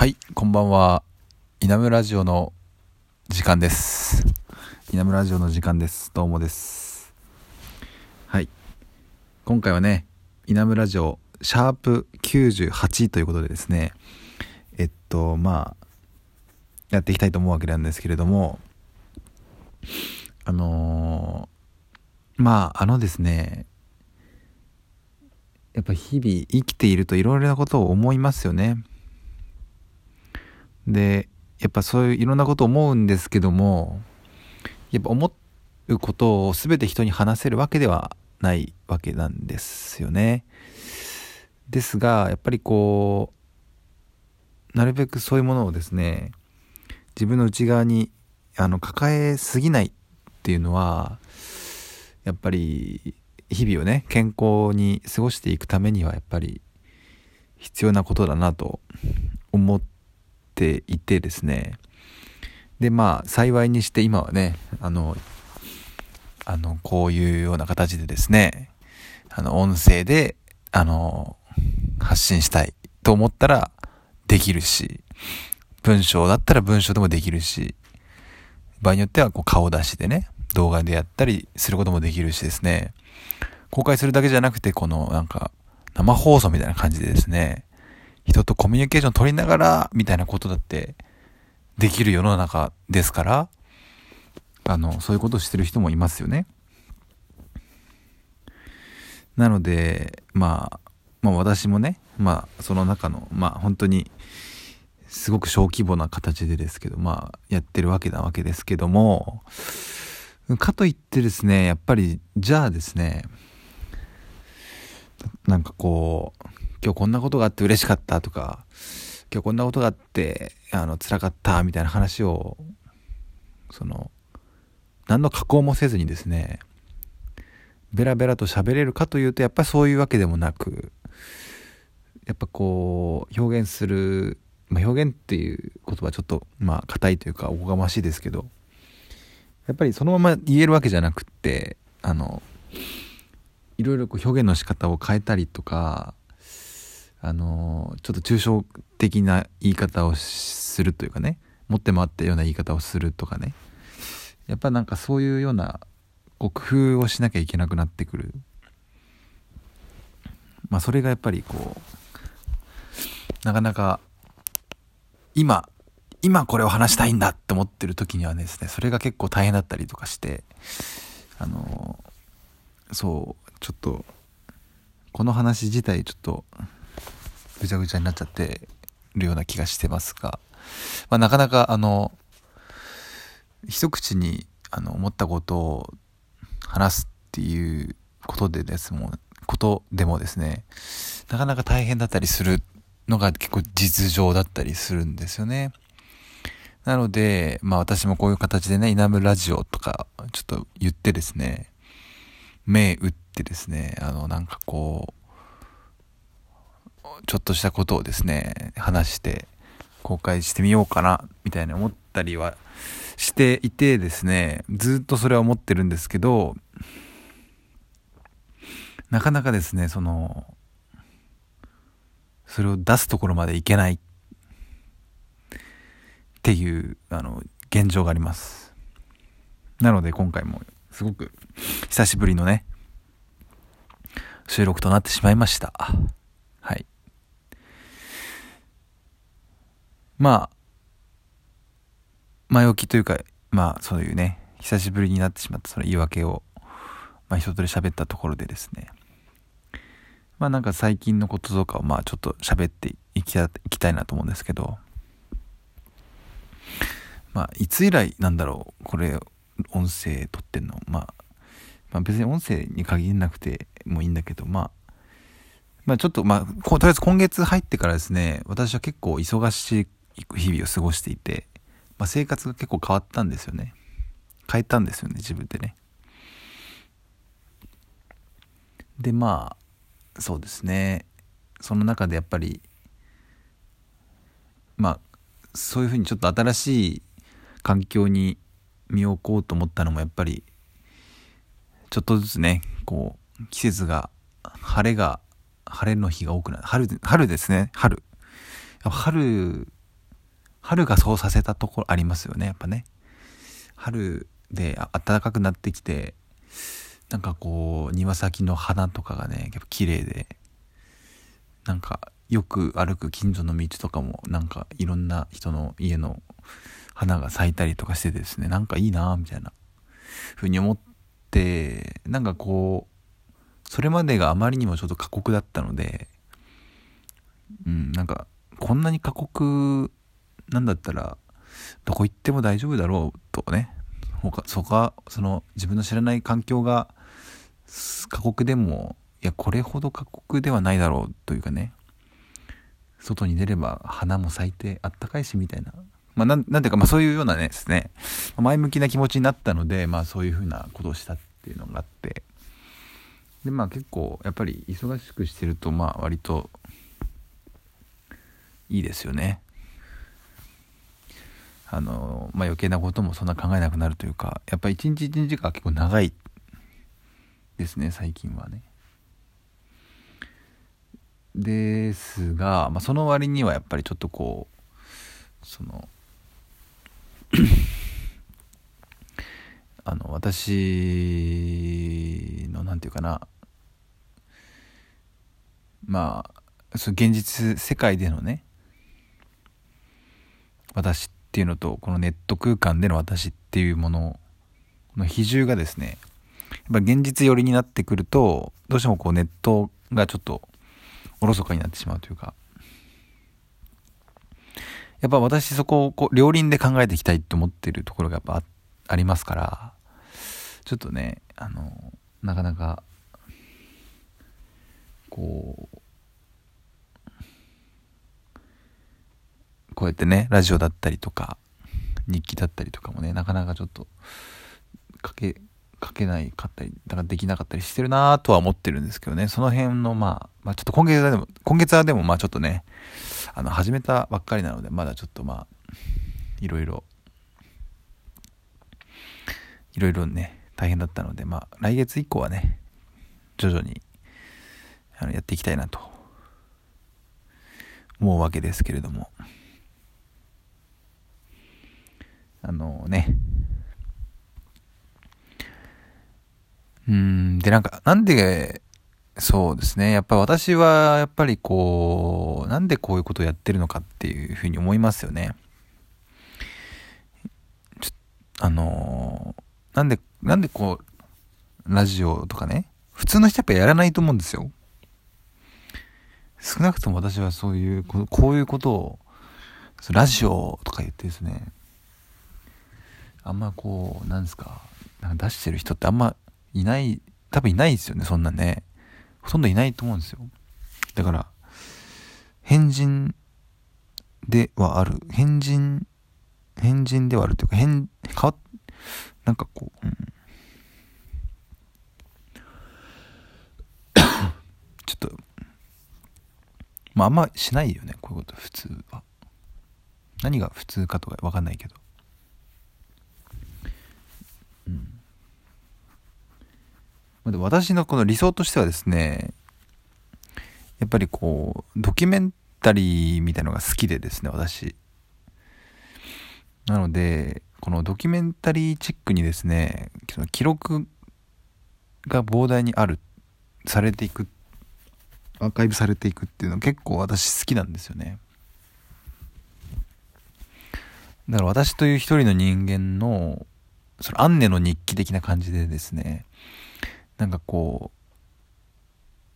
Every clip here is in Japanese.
はい、こんばんは。稲村ラジオの時間です。稲村ラジオの時間です。どうもです。はい。今回はね、稲村ラジオ、シャープ98ということでですね、えっと、まあ、やっていきたいと思うわけなんですけれども、あのーまあ、あのですね、やっぱ日々生きているといろいろなことを思いますよね。でやっぱそういういろんなこと思うんですけどもやっぱ思うことを全て人に話せるわけではないわけなんですよね。ですがやっぱりこうなるべくそういうものをですね自分の内側にあの抱えすぎないっていうのはやっぱり日々をね健康に過ごしていくためにはやっぱり必要なことだなと思ってていてですね。でまあ幸いにして今はねあのあのこういうような形でですねあの音声であの発信したいと思ったらできるし文章だったら文章でもできるし場合によってはこう顔出しでね動画でやったりすることもできるしですね。公開するだけじゃなくてこのなんか生放送みたいな感じでですね人とコミュニケーション取りながらみたいなことだってできる世の中ですからあのそういうことをしてる人もいますよね。なのでまあまあ私もねまあその中のまあ本当にすごく小規模な形でですけどまあやってるわけなわけですけどもかといってですねやっぱりじゃあですねなんかこう今日こんなことがあって嬉しかったとか今日こんなことがあってあの辛かったみたいな話をその何の加工もせずにですねベラベラと喋れるかというとやっぱりそういうわけでもなくやっぱこう表現する、まあ、表現っていう言葉はちょっとまあ硬いというかおこがましいですけどやっぱりそのまま言えるわけじゃなくってあのいろいろこう表現の仕方を変えたりとかあのちょっと抽象的な言い方をするというかね持って回ったような言い方をするとかね。やっぱなんかそういうようなこう工夫をしなきゃいけなくなってくる。まあそれがやっぱりこうなかなか今今これを話したいんだって思ってる時にはですねそれが結構大変だったりとかしてあのそうちょっとこの話自体ちょっとぐちゃぐちゃになっちゃってるような気がしてますが、まあ、なかなかあの一口にあの思ったことを話すっていうことでですもことでもですねなかなか大変だったりするのが結構実情だったりするんですよね。なので、まあ私もこういう形でね、イナムラジオとかちょっと言ってですね、目打ってですね、あのなんかこう、ちょっとしたことをですね、話して公開してみようかな、みたいな思ったりはしていてですね、ずっとそれは思ってるんですけど、なかなかですね、その、それを出すところまでいけないっていう、あの、現状があります。なので今回もすごく久しぶりのね、収録となってしまいました。はい。まあ、前置きというか、まあそういうね、久しぶりになってしまったその言い訳を、まあ一通り喋ったところでですね、まあなんか最近のこととかをまあちょっと喋っていきたいなと思うんですけど、まあいつ以来なんだろう、これ音声撮ってんの？まあ、まあ別に音声に限らなくてもいいんだけど、まあ、まあちょっとまあ、とりあえず今月入ってからですね、私は結構忙しい日々を過ごしていて、まあ生活が結構変わったんですよね。変えたんですよね、自分でね。で、まあ、そうですね。その中でやっぱり、まあ、そういうふうにちょっと新しい環境に身を置こうと思ったのもやっぱりちょっとずつねこう季節が晴れが晴れの日が多くなる春春ですね春春春がそうさせたところありますよねやっぱね。春で暖かくなってきてなんかこう庭先の花とかがねやっぱ綺麗でなんかよく歩く近所の道とかもなんかいろんな人の家の花が咲いたりとかしてですねなんかいいなみたいなふうに思ってなんかこうそれまでがあまりにもちょっと過酷だったのでうんなんかこんなに過酷なんだったらどこ行っても大丈夫だろうとね。他そこはその自分の知らない環境が過酷でもいやこれほど過酷ではないだろうというかね。外に出れば花も咲いてあったかいしみたいな。まあなんていうかまあそういうようなねですね。前向きな気持ちになったのでまあそういうふうなことをしたっていうのがあって。でまあ結構やっぱり忙しくしてるとまあ割といいですよね。あのまあ余計なこともそんな考えなくなるというかやっぱり一日一日が結構長いですね最近はね。ですが、まあ、その割にはやっぱりちょっとこうそのあの私の何て言うかなまあそ現実世界でのね私ってっていうのとこのネット空間での私っていうものの比重がですねやっぱ現実寄りになってくるとどうしてもこうネットがちょっとおろそかになってしまうというかやっぱ私そこをこう両輪で考えていきたいと思ってるところがやっぱありますからちょっとねあのなかなかこうこうやってねラジオだったりとか日記だったりとかもねなかなかちょっと書け書けないかったりだからできなかったりしてるなとは思ってるんですけどね。その辺のまあ、まあ、ちょっと今月はでも今月はでもまあちょっとねあの始めたばっかりなのでまだちょっとまあいろいろいろいろね大変だったのでまあ来月以降はね徐々にあのやっていきたいなと思うわけですけれども。あのね。うんでなんかなんでそうですね。やっぱ私はやっぱりこうなんでこういうことをやってるのかっていうふうに思いますよね。あのなんでなんでこうラジオとかね普通の人やっぱやらないと思うんですよ。少なくとも私はそういうこういうことをラジオとか言ってですねあんまこう、なんですか、なんか出してる人ってあんまいない、多分いないですよね、そんなね。ほとんどいないと思うんですよ。だから、変人ではある。変人、変人ではあるというか、変、変わなんかこう、うん。ちょっと、まああんましないよね、こういうこと、普通は。何が普通かとかわかんないけど。うん、私のこの理想としてはですねやっぱりこうドキュメンタリーみたいのが好きでですね私。なのでこのドキュメンタリーチックにですねその記録が膨大にあるされていくアーカイブされていくっていうのは結構私好きなんですよね。だから私という一人の人間のそのアンネの日記的な感じでですねなんかこ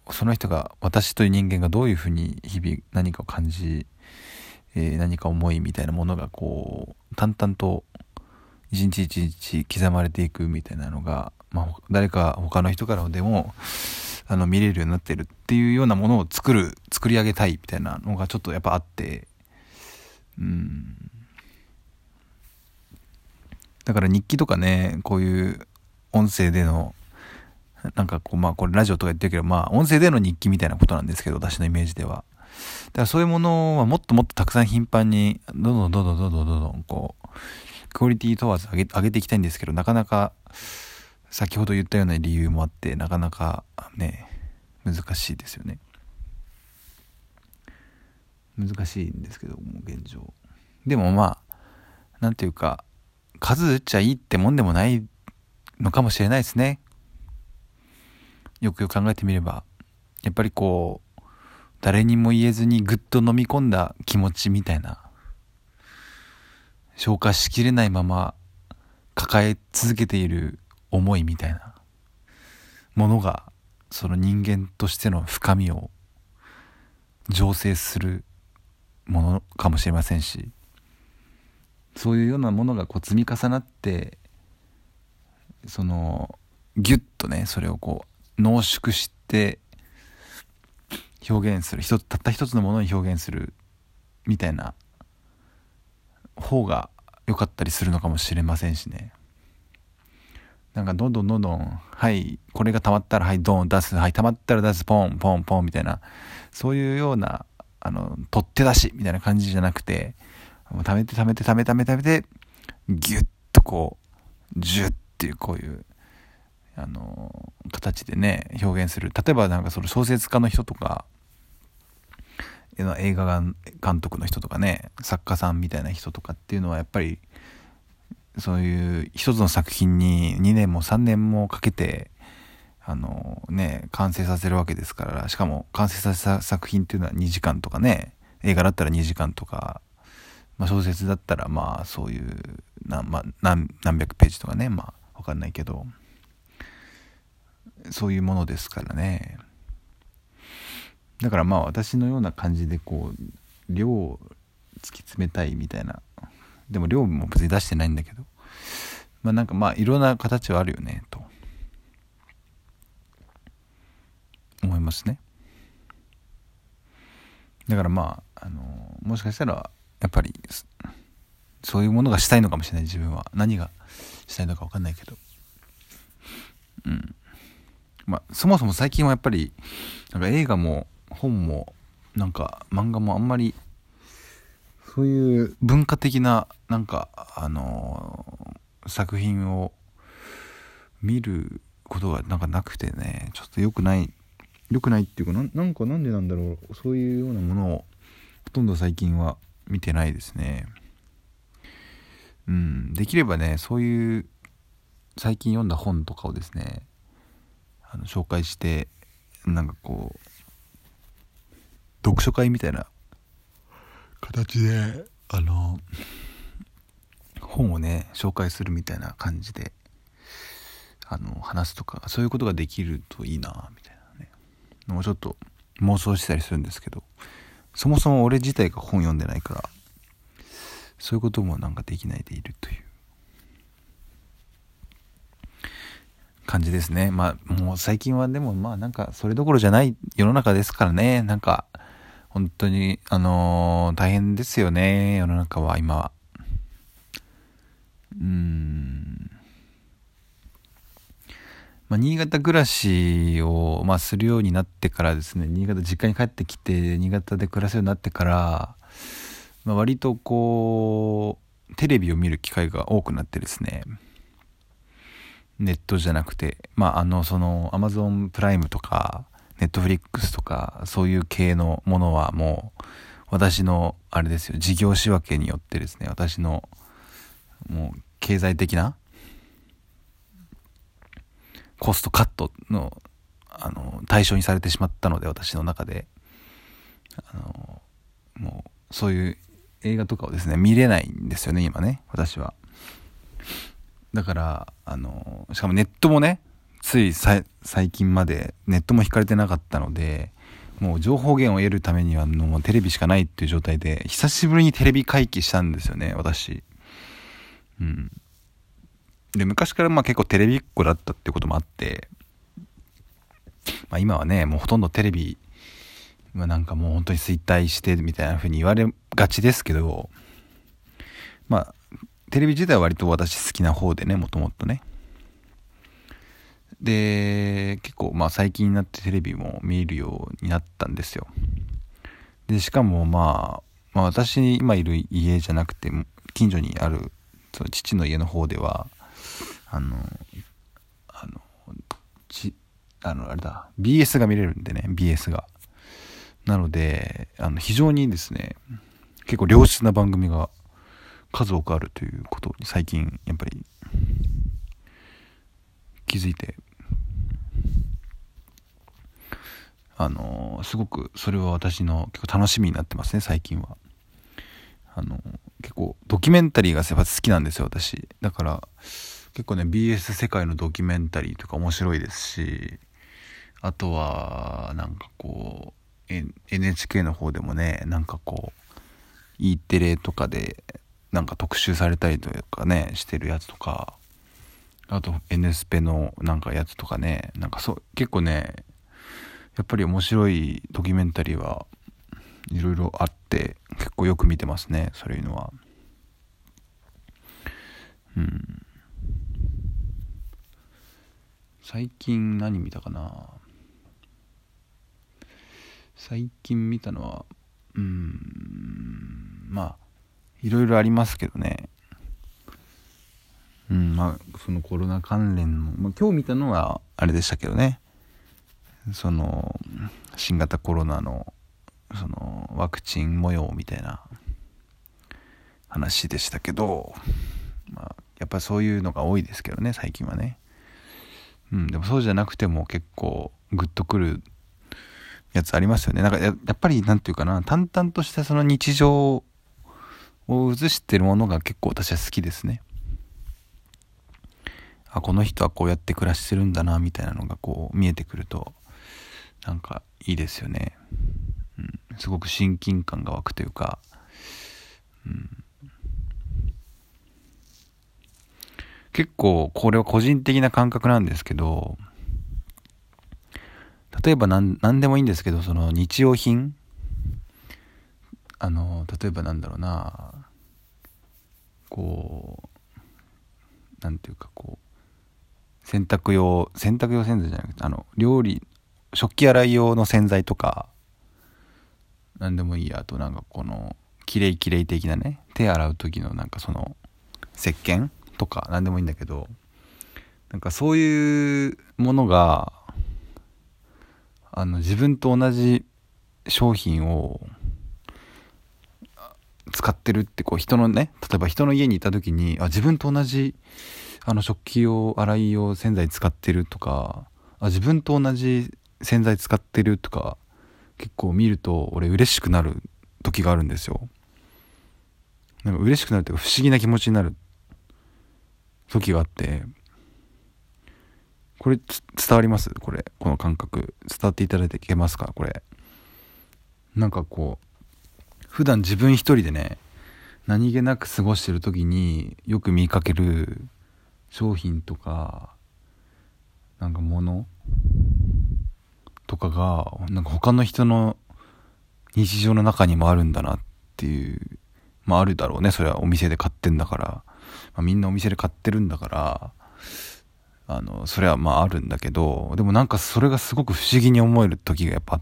うその人が私という人間がどういうふうに日々何かを感じ、えー、何か思いみたいなものがこう淡々と一日一日刻まれていくみたいなのが、まあ、誰か他の人からでもあの見れるようになってるっていうようなものを作る作り上げたいみたいなのがちょっとやっぱあってうん。だから日記とかね、こういう音声での、なんかこう、まあこれラジオとか言ってるけど、まあ音声での日記みたいなことなんですけど、私のイメージでは。だからそういうものはもっともっとたくさん頻繁に、どんどんどんどんどんどんどんどんこう、クオリティ問わず上げ上げていきたいんですけど、なかなか、先ほど言ったような理由もあって、なかなかね、難しいですよね。難しいんですけども、現状。でもまあ、なんていうか、数打っちゃいいってもんでもないのかもしれないですね。よくよく考えてみれば。やっぱりこう、誰にも言えずにぐっと飲み込んだ気持ちみたいな、消化しきれないまま抱え続けている思いみたいなものが、その人間としての深みを醸成するものかもしれませんし、そういうようなものがこう積み重なってそのギュッとねそれをこう濃縮して表現する。一つたった一つのものに表現するみたいな方が良かったりするのかもしれませんしね。なんかどんどんどんどんはいこれが溜まったらはいドン出す。はい溜まったら出す。ポンポンポンみたいな。そういうようなあの取っ手出しみたいな感じじゃなくて貯めて貯めて貯めて貯めて貯めてギュッとこうジュッっていうこういうあの形でね表現する。例えばなんかその小説家の人とか映画監督の人とかね作家さんみたいな人とかっていうのはやっぱりそういう一つの作品に2年も3年もかけてあのね完成させるわけですからしかも完成させた作品っていうのは2時間とかね映画だったら2時間とかまあ、小説だったらまあそういう何,、まあ、何何百ページとかねまあ分かんないけどそういうものですからね。だからまあ私のような感じでこう量を突き詰めたいみたいな。でも量も別に出してないんだけど。まあなんかまあいろんな形はあるよねと。思いますね。だからまああのもしかしたらやっぱりそういうものがしたいのかもしれない自分は。何がしたいのか分かんないけど。うん。まあそもそも最近はやっぱりなんか映画も本もなんか漫画もあんまりそういう文化的ななんかあのー、作品を見ることがなんかなくてねちょっと良くない良くないっていうかなんかなんでなんだろうそういうようなものをほとんど最近は見てないですね。うん、できればね、そういう最近読んだ本とかをですね、あの紹介して、なんかこう、読書会みたいな形で、あの、本をね、紹介するみたいな感じで、あの、話すとか、そういうことができるといいな、みたいなね。もうちょっと妄想したりするんですけど、そもそも俺自体が本読んでないから、そういうこともなんかできないでいるという感じですね。まあ、もう最近はでもまあなんかそれどころじゃない世の中ですからね。なんか、本当に、あのー、大変ですよね。世の中は今は。うん。まあ、新潟暮らしを、まあ、するようになってからですね新潟実家に帰ってきて新潟で暮らすようになってから、まあ、割とこうテレビを見る機会が多くなってですねネットじゃなくてまああのそのアマゾンプライムとかネットフリックスとかそういう系のものはもう私のあれですよ事業仕分けによってですね私のもう経済的なコストカットのあの対象にされてしまったので私の中で。あのもうそういう映画とかをですね見れないんですよね今ね私は。だからあのしかもネットもねつい最近までネットも引かれてなかったのでもう情報源を得るためにはもうテレビしかないっていう状態で久しぶりにテレビ回帰したんですよね私。うん。で、昔からまあ結構テレビっ子だったってこともあって、まあ今はね、もうほとんどテレビはなんかもう本当に衰退してみたいな風に言われがちですけど、まあ、テレビ自体は割と私好きな方でね、もともとね。で、結構まあ最近になってテレビも見えるようになったんですよ。で、しかもまあ、まあ私今いる家じゃなくて、近所にあるその父の家の方では、あの、あの、ち、あの、あれだ、BS が見れるんでね、BS が。なので、あの、非常にですね、結構良質な番組が数多くあるということに最近やっぱり気づいて。あのすごくそれは私の結構楽しみになってますね最近は。あの結構ドキュメンタリーがやっぱ好きなんですよ私。だから結構ね BS 世界のドキュメンタリーとか面白いですしあとはなんかこう、NHK の方でもねなんかこう E テレとかでなんか特集されたりとかねしてるやつとかあと N スペのなんかやつとかねなんかそう結構ねやっぱり面白いドキュメンタリーはいろいろあって結構よく見てますねそういうのは。うん。最近何見たかな？最近見たのはうんまあいろいろありますけどね。うんまあそのコロナ関連の、まあ、今日見たのはあれでしたけどね。その新型コロナのそのワクチン模様みたいな話でしたけど、まあ、やっぱそういうのが多いですけどね最近はね。うんでもそうじゃなくても結構グッとくるやつありますよね。なんかやっぱり何て言うかな淡々としたその日常を映してるものが結構私は好きですね。あこの人はこうやって暮らしてるんだなみたいなのがこう見えてくるとなんかいいですよね、うん、すごく親近感が湧くというか、うん、結構これは個人的な感覚なんですけど例えば何何でもいいんですけどその日用品。あの例えばなんだろうな。こう何ていうかこう洗濯用洗濯用洗剤じゃなくてあの料理食器洗い用の洗剤とか何でもいいや。あとなんかこのきれいきれい的なね手洗う時のなんかその石鹸。とか何でもいいんだけどなんかそういうものがあの自分と同じ商品を使ってるってこう人のね例えば人の家にいた時にあ自分と同じあの食器用洗い用洗剤使ってるとかあ自分と同じ洗剤使ってるとか結構見ると俺嬉しくなる時があるんですよ。なんか嬉しくなるっていうか不思議な気持ちになる。時があってこれ伝わります？これこの感覚。伝わっていただいていけますか？これ。なんかこう普段自分一人でね何気なく過ごしてる時によく見かける商品とかなんか物とかがなんか他の人の日常の中にもあるんだなっていうまああるだろうね。それはお店で買ってんだから、まあ、みんなお店で買ってるんだからあのそれはまああるんだけどでもなんかそれがすごく不思議に思える時がやっぱ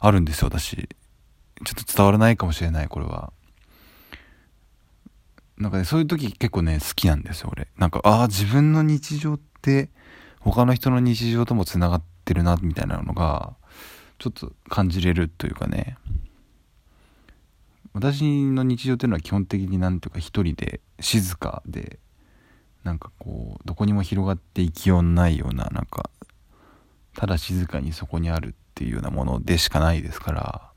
あるんですよ私。ちょっと伝わらないかもしれないこれは。なんかねそういう時結構ね好きなんですよ俺。なんかああ自分の日常って他の人の日常ともつながってるなみたいなのがちょっと感じれるというかね。私の日常っていうのは基本的になんていうか一人で静かでなんかこうどこにも広がっていきようないようななんかただ静かにそこにあるっていうようなものでしかないですから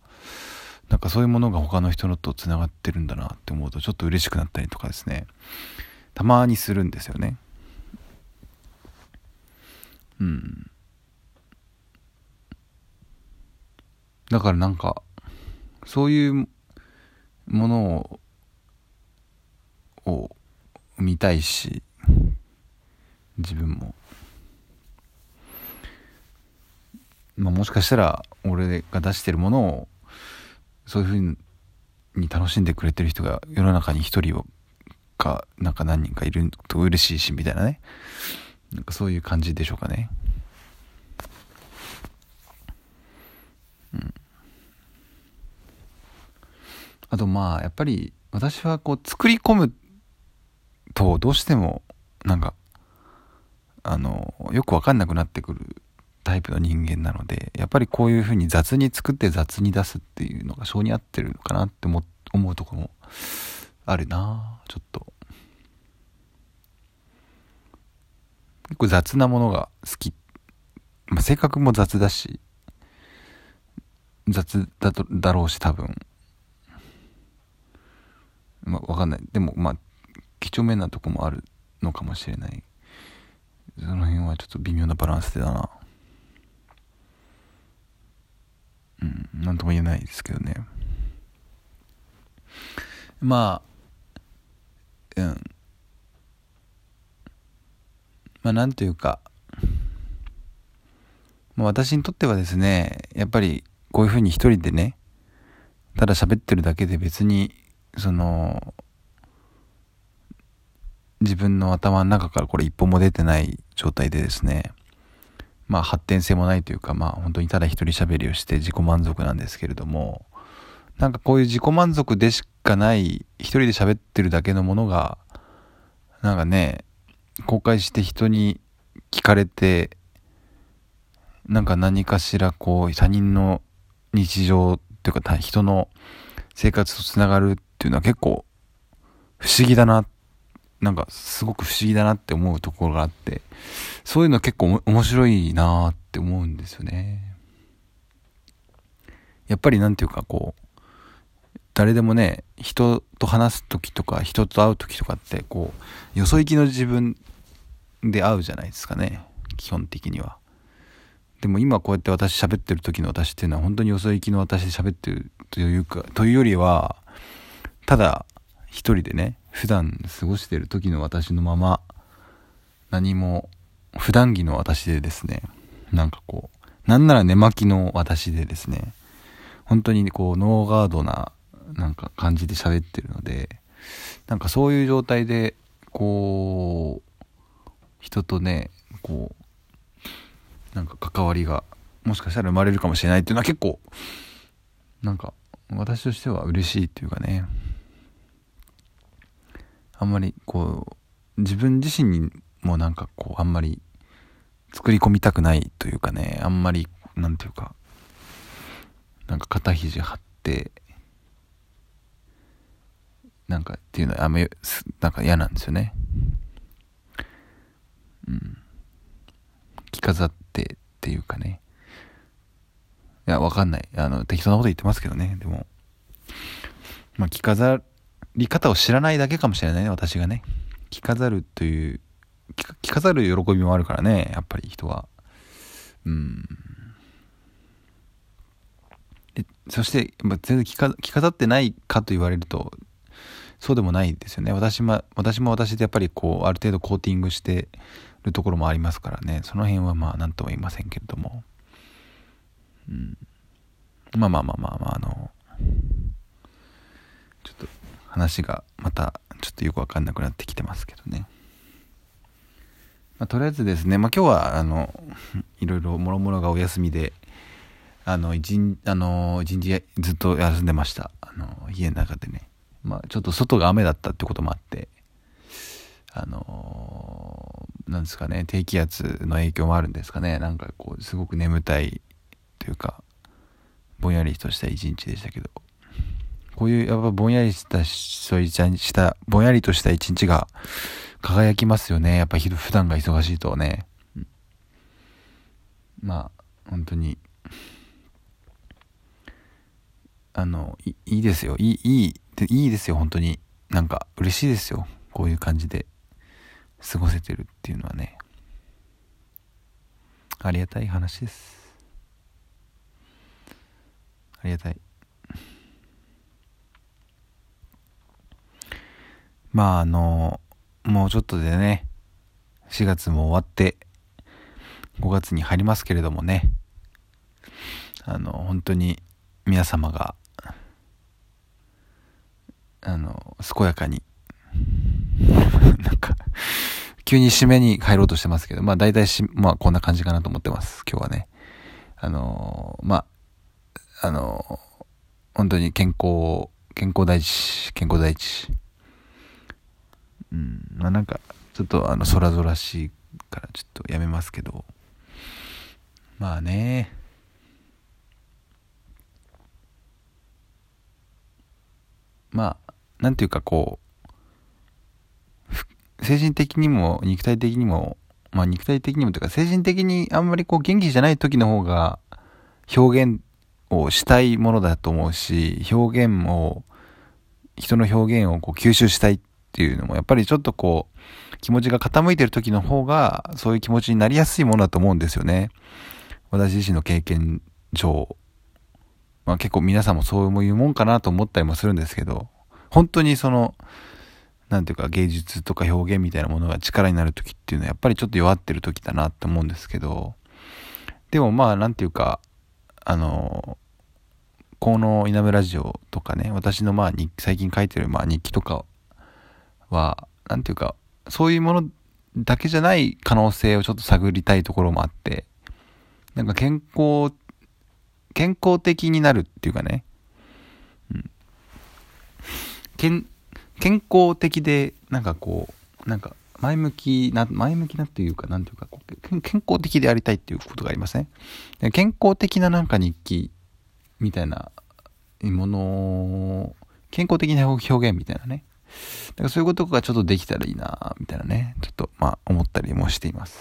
なんかそういうものが他の人のとつながってるんだなって思うとちょっと嬉しくなったりとかですね。たまにするんですよね。うん。だからなんかそういうものをを見たいし自分も、まあ、もしかしたら俺が出してるものをそういうふうに楽しんでくれてる人が世の中に一人をかなんか何人かいると嬉しいしみたいなね。なんかそういう感じでしょうかねうんあとまあやっぱり私はこう作り込むとどうしてもなんかあのよく分かんなくなってくるタイプの人間なのでやっぱりこういうふうに雑に作って雑に出すっていうのが性に合ってるのかなって思うところもあるなちょっと。結構雑なものが好き、まあ、性格も雑だし雑だとだろうし多分。まあわかんない。でもまあ几帳面なとこもあるのかもしれない。その辺はちょっと微妙なバランスでだな。うん何とも言えないですけどね。まあうん。まあなんというか、まあ、私にとってはですねやっぱりこういうふうに一人でねただ喋ってるだけで別にその自分の頭の中からこれ一歩も出てない状態でですねまあ発展性もないというかまあ本当にただ一人喋りをして自己満足なんですけれどもなんかこういう自己満足でしかない一人で喋ってるだけのものがなんかね公開して人に聞かれてなんか何かしらこう他人の日常っていうか人の生活とつながるっていうのは結構不思議だななんかすごく不思議だなって思うところがあってそういうの結構面白いなって思うんですよね。やっぱりなんていうかこう誰でもね人と話す時とか人と会う時とかってこうよそ行きの自分で会うじゃないですかね基本的には。でも今こうやって私喋ってる時の私っていうのは本当によそ行きの私で喋ってるというかというよりはただ一人でね普段過ごしてる時の私のまま何も普段着の私でですねなんかこうなんなら寝巻きの私でですね本当にこうノーガードななんか感じで喋ってるのでなんかそういう状態でこう人とねこうなんか関わりがもしかしたら生まれるかもしれないっていうのは結構なんか私としては嬉しいっていうかね。あんまりこう自分自身にもなんかこうあんまり作り込みたくないというかねあんまりなんていうかなんか肩肘張ってなんかっていうのはあんまなんか嫌なんですよね。うん。着飾ってっていうかね。いやわかんない。あの適当なこと言ってますけどねでも。まあ着飾り方を知らないだけかもしれないね私がね。着飾るという着飾る喜びもあるからねやっぱり人は。うん。でそして、まあ、全然着飾ってないかと言われるとそうでもないですよね。私も私も私でやっぱりこうある程度コーティングしてるところもありますからね。その辺はまあ何とも言いませんけれども、うん、まあまあまあまあまああの話がまたちょっとよく分かんなくなってきてますけどね、まあ、とりあえずですね、まあ、今日はあの いろいろもろもろがお休みであの一日あの一日ずっと休んでました。あの家の中でね。まあ、ちょっと外が雨だったってこともあって、あのー、なんですかね、低気圧の影響もあるんですかね、なんかこう、すごく眠たいというか、ぼんやりとした一日でしたけど、こういうやっぱぼんやりしたそういした、ぼんやりとした一日が輝きますよね。やっぱ普段が忙しいとね。まあ、本当に、あの、いいいですよ。いい、いいでいいですよ本当に。なんか嬉しいですよ。こういう感じで過ごせてるっていうのはね。ありがたい話です。ありがたい。まああのもうちょっとでね4月も終わって5月に入りますけれどもねあの本当に皆様があの、健やかに なんか急に締めに入ろうとしてますけど、まあ大体し、まあこんな感じかなと思ってます、今日はね。あのまあ、あの本当に健康、健康第一、健康第一。うん、まあなんか、ちょっとあの、空空しいからちょっとやめますけど、まあね、まあ、なんていうかこう、精神的にも肉体的にも、まあ肉体的にもというか精神的にあんまりこう元気じゃない時の方が表現をしたいものだと思うし、表現を、人の表現をこう吸収したいっていうのもやっぱりちょっとこう気持ちが傾いてる時の方がそういう気持ちになりやすいものだと思うんですよね。私自身の経験上。まあ結構皆さんもそういうもんかなと思ったりもするんですけど、本当にその、なんていうか芸術とか表現みたいなものが力になる時っていうのはやっぱりちょっと弱ってる時だなって思うんですけど、でもまあなんていうか、あの、この稲村ラジオとかね、私のまあ最近書いてるまあ日記とかは、なんていうか、そういうものだけじゃない可能性をちょっと探りたいところもあって、なんか健康、健康的になるっていうかね、うん。健、健康的で、なんかこう、なんか前向きな、前向きなっていうか、なんていうか、健康的でありたいっていうことがありません、ね、健康的ななんか日記みたいなもの健康的な表現みたいなね。だかそういうことがちょっとできたらいいなみたいなね、ちょっとまあ思ったりもしています。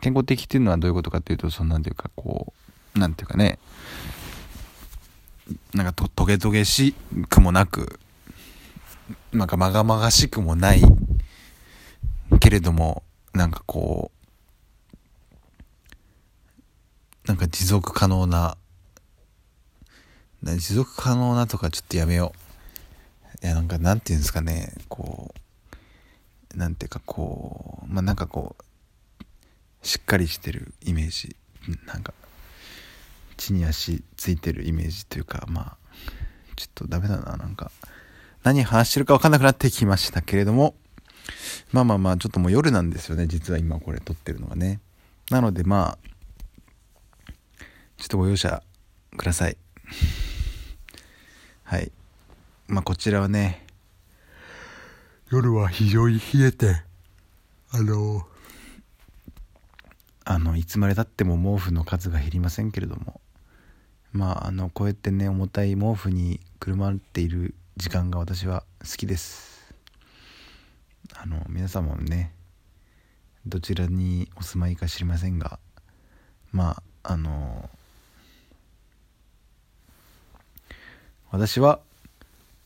健康的っていうのはどういうことかっていうと、そんなんていうかこう、なんていうかね、なんかとトゲトゲしくもなく、なんかまがまがしくもないけれども、なんかこう、なんか持続可能な、持続可能なとかちょっとやめよう。いや、なんかなんていうんですかね、こう、なんていうかこう、まあなんかこう、しっかりしてるイメージ、なんか、地に足ついてるイメージというか、まあ、ちょっとダメだな、なんか、何話してるか分かんなくなってきましたけれども、まあまあまあ、ちょっともう夜なんですよね、実は今これ撮ってるのがね。なのでまあ、ちょっとご容赦ください。はい。まあこちらはね、夜は非常に冷えて、あの、あの、いつまでたっても毛布の数が減りませんけれども、まあ、あの、こうやってね、重たい毛布にくるまっている時間が私は好きです。あの、皆さんもね、どちらにお住まいか知りませんが、まあ、あの、私は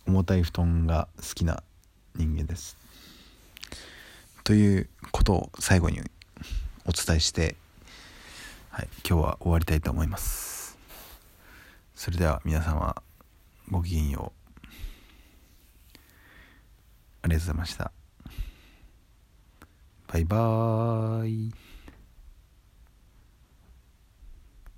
重たい布団が好きな人間です。ということを最後にお伝えして、はい、今日は終わりたいと思います。それでは皆様ごきげんよう。ありがとうございました。バイバーイ。